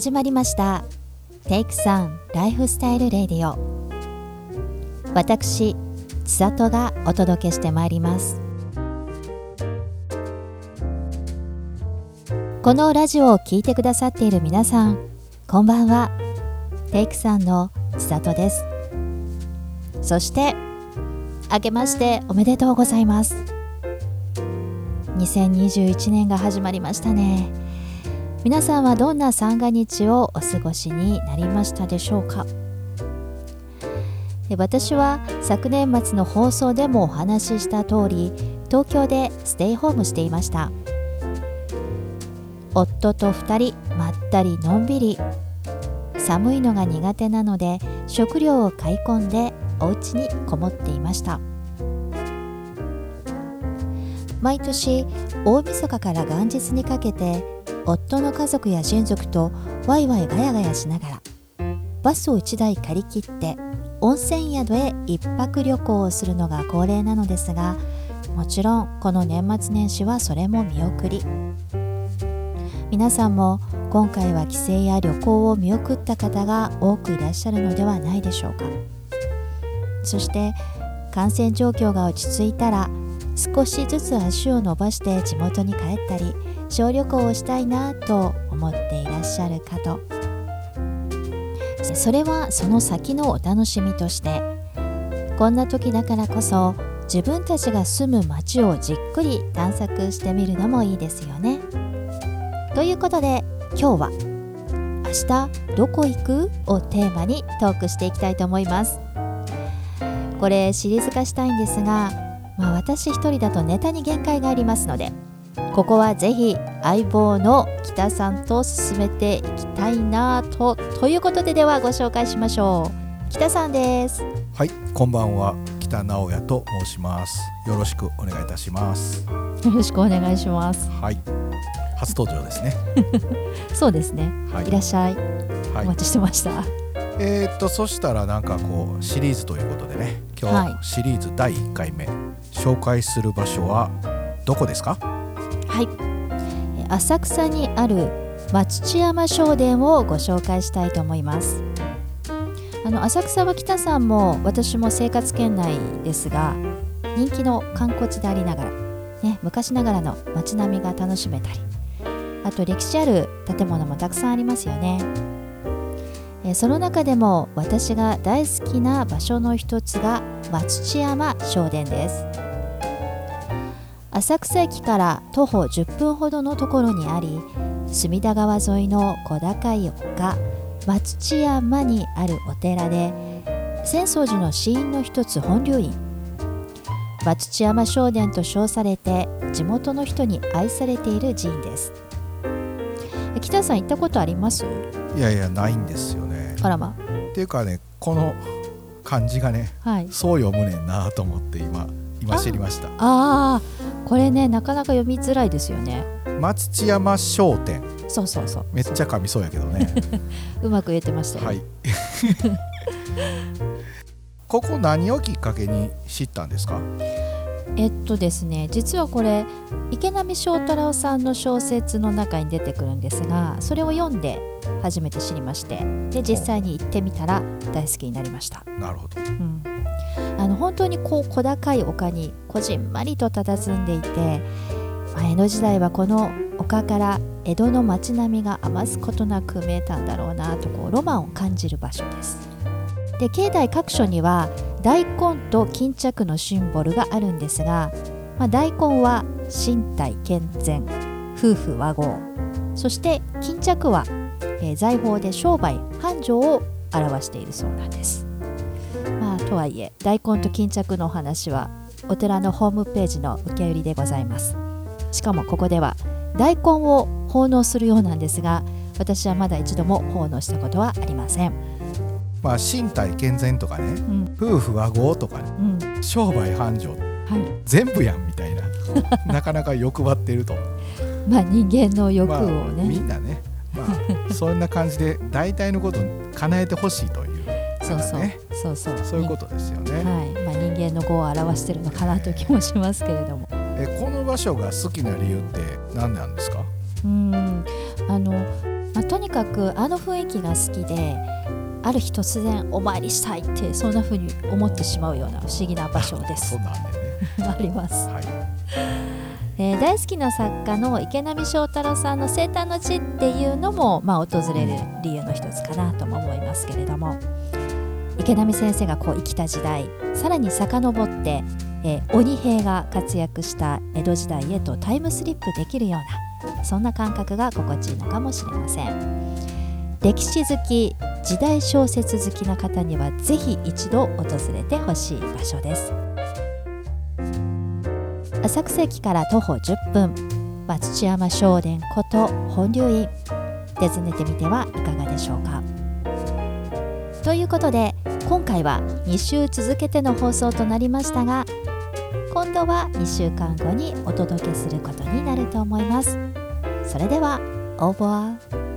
始まりました。テイクさんライフスタイルレディオ。私千里がお届けしてまいります。このラジオを聞いてくださっている皆さんこんばんは。テイクさんの千里です。そして明けましておめでとうございます。2021年が始まりましたね。皆さんはどんな三が日をお過ごしになりましたでしょうか？私は昨年末の放送でもお話しした通り東京でステイホームしていました。夫と2人まったりのんびり。寒いのが苦手なので食料を買い込んでお家にこもっていました。毎年大晦日から元日にかけて夫の家族や親族とワイワイガヤガヤしながらバスを1台借り切って温泉宿へ1泊旅行をするのが恒例なのですがもちろんこの年末年始はそれも見送り。皆さんも今回は帰省や旅行を見送った方が多くいらっしゃるのではないでしょうか。そして感染状況が落ち着いたら少しずつ足を伸ばして地元に帰ったり小旅行をしたいなと思っていらっしゃるかとそれはその先のお楽しみとしてこんな時だからこそ自分たちが住む街をじっくり探索してみるのもいいですよね。ということで今日は「明日どこ行く?」をテーマにトークしていきたいと思います。これシリーズ化したいんですが、まあ、私一人だとネタに限界がありますのでここはぜひ相棒の北さんと進めていきたいなとということでではご紹介しましょう。北さんです。はいこんばんは。北直也と申します。よろしくお願いいたします。よろしくお願いします。はい。初登場ですね。そうですね、はい、いらっしゃい、はい、お待ちしてました。えー、っとそしたらなんかこうシリーズということでね。今日、シリーズ第1回目紹介する場所はどこですか？はい。浅草にある松千山商店をご紹介したいと思います。あの浅草は北さんも私も生活圏内ですが人気の観光地でありながら、ね、昔ながらの街並みが楽しめたりあと歴史ある建物もたくさんありますよね。その中でも私が大好きな場所の一つが松千山商店です。浅草駅から徒歩10分ほどのところにあり隅田川沿いの小高い丘松千山にあるお寺で浅草寺の死因の一つ本流院。松千山正殿と称されて地元の人に愛されている寺院です。北さん行ったことあります？いやいやないんですよね。あらま。っていうかねこの漢字がね、はい、そう読むねんなと思って今今知りました。ああこれねなかなか読みづらいですよね。松千山商店。そうそうそう。めっちゃ噛みそうやけどね。うまく言えてましたよ。はい。ここ何をきっかけに知ったんですか？えっとですね実はこれ池波正太郎さんの小説の中に出てくるんですがそれを読んで初めて知りましてで実際に行ってみたら大好きになりました。なるほど、うん、あの本当にこう小高い丘にこじんまりと佇んでいて、まあ、江戸時代はこの丘から江戸の街並みが余すことなく見えたんだろうなとこうロマンを感じる場所です。で境内各所には大根と巾着のシンボルがあるんですが、まあ、大根は身体健全夫婦和合。そして巾着は、えー、財宝で商売繁盛を表しているそうなんです。まあとはいえ大根と巾着のお話はお寺のホームページの受け売りでございます。しかもここでは大根を奉納するようなんですが私はまだ一度も奉納したことはありません。まあ身体健全とかね、うん、夫婦和合とかね、うん、商売繁盛、はい、全部やんみたいな なかなか欲張ってると。まあ人間の欲をね、まあ、みんなね、まあ、そんな感じで大体のこと叶えてほしいという、そうそう。そうそう。そういうことですよね、はい。まあ、人間の語を表してるのかなという気もしますけれども。えこの場所が好きな理由って何なんですか？うん。あのまあ、とにかくあの雰囲気が好きである日突然お参りしたいってそんな風に思ってしまうような不思議な場所です。ね、あります。はいえー、大好きな作家の池波正太郎さんの生誕の地っていうのも、まあ、訪れる理由の一つかなとも思いますけれども池波先生がこう生きた時代さらに遡って、えー、鬼平が活躍した江戸時代へとタイムスリップできるようなそんな感覚が心地いいのかもしれません歴史好き時代小説好きな方にはぜひ一度訪れてほしい場所です。浅草駅から徒歩10分。松山正殿こと本流院。訪ねてみてはいかがでしょうか。ということで今回は2週続けての放送となりましたが今度は2週間後にお届けすることになると思います。それではオーバー